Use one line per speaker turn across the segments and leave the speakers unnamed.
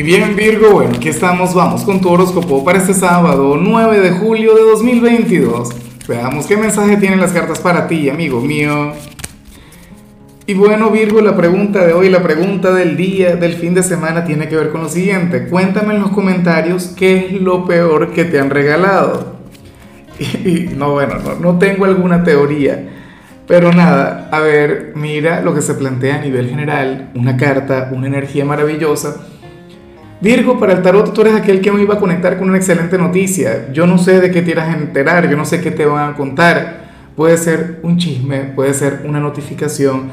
Y bien Virgo, bueno, aquí estamos, vamos con tu horóscopo para este sábado 9 de julio de 2022. Veamos qué mensaje tienen las cartas para ti, amigo mío. Y bueno Virgo, la pregunta de hoy, la pregunta del día, del fin de semana tiene que ver con lo siguiente. Cuéntame en los comentarios qué es lo peor que te han regalado. Y, no, bueno, no, no tengo alguna teoría. Pero nada, a ver, mira lo que se plantea a nivel general, una carta, una energía maravillosa Virgo, para el tarot tú eres aquel que me iba a conectar con una excelente noticia. Yo no sé de qué te irás a enterar, yo no sé qué te van a contar. Puede ser un chisme, puede ser una notificación,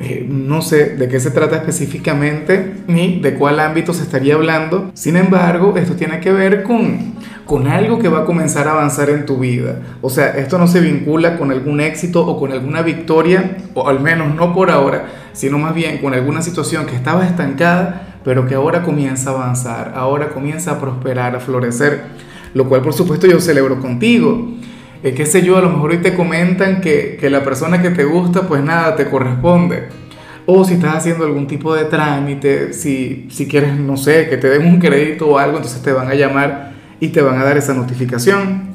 eh, no sé de qué se trata específicamente ni de cuál ámbito se estaría hablando. Sin embargo, esto tiene que ver con, con algo que va a comenzar a avanzar en tu vida. O sea, esto no se vincula con algún éxito o con alguna victoria, o al menos no por ahora, sino más bien con alguna situación que estaba estancada pero que ahora comienza a avanzar, ahora comienza a prosperar, a florecer, lo cual por supuesto yo celebro contigo. Eh, qué sé yo, a lo mejor hoy te comentan que, que la persona que te gusta, pues nada, te corresponde. O si estás haciendo algún tipo de trámite, si, si quieres, no sé, que te den un crédito o algo, entonces te van a llamar y te van a dar esa notificación.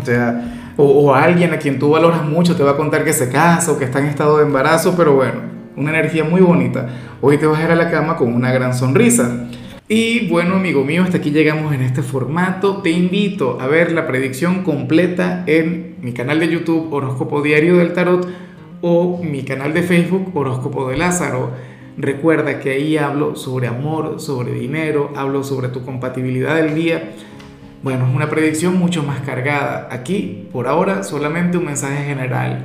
O sea, o, o alguien a quien tú valoras mucho te va a contar que se casa o que está en estado de embarazo, pero bueno, una energía muy bonita. Hoy te vas a ir a la cama con una gran sonrisa. Y bueno, amigo mío, hasta aquí llegamos en este formato. Te invito a ver la predicción completa en mi canal de YouTube Horóscopo Diario del Tarot o mi canal de Facebook Horóscopo de Lázaro. Recuerda que ahí hablo sobre amor, sobre dinero, hablo sobre tu compatibilidad del día. Bueno, es una predicción mucho más cargada. Aquí, por ahora, solamente un mensaje general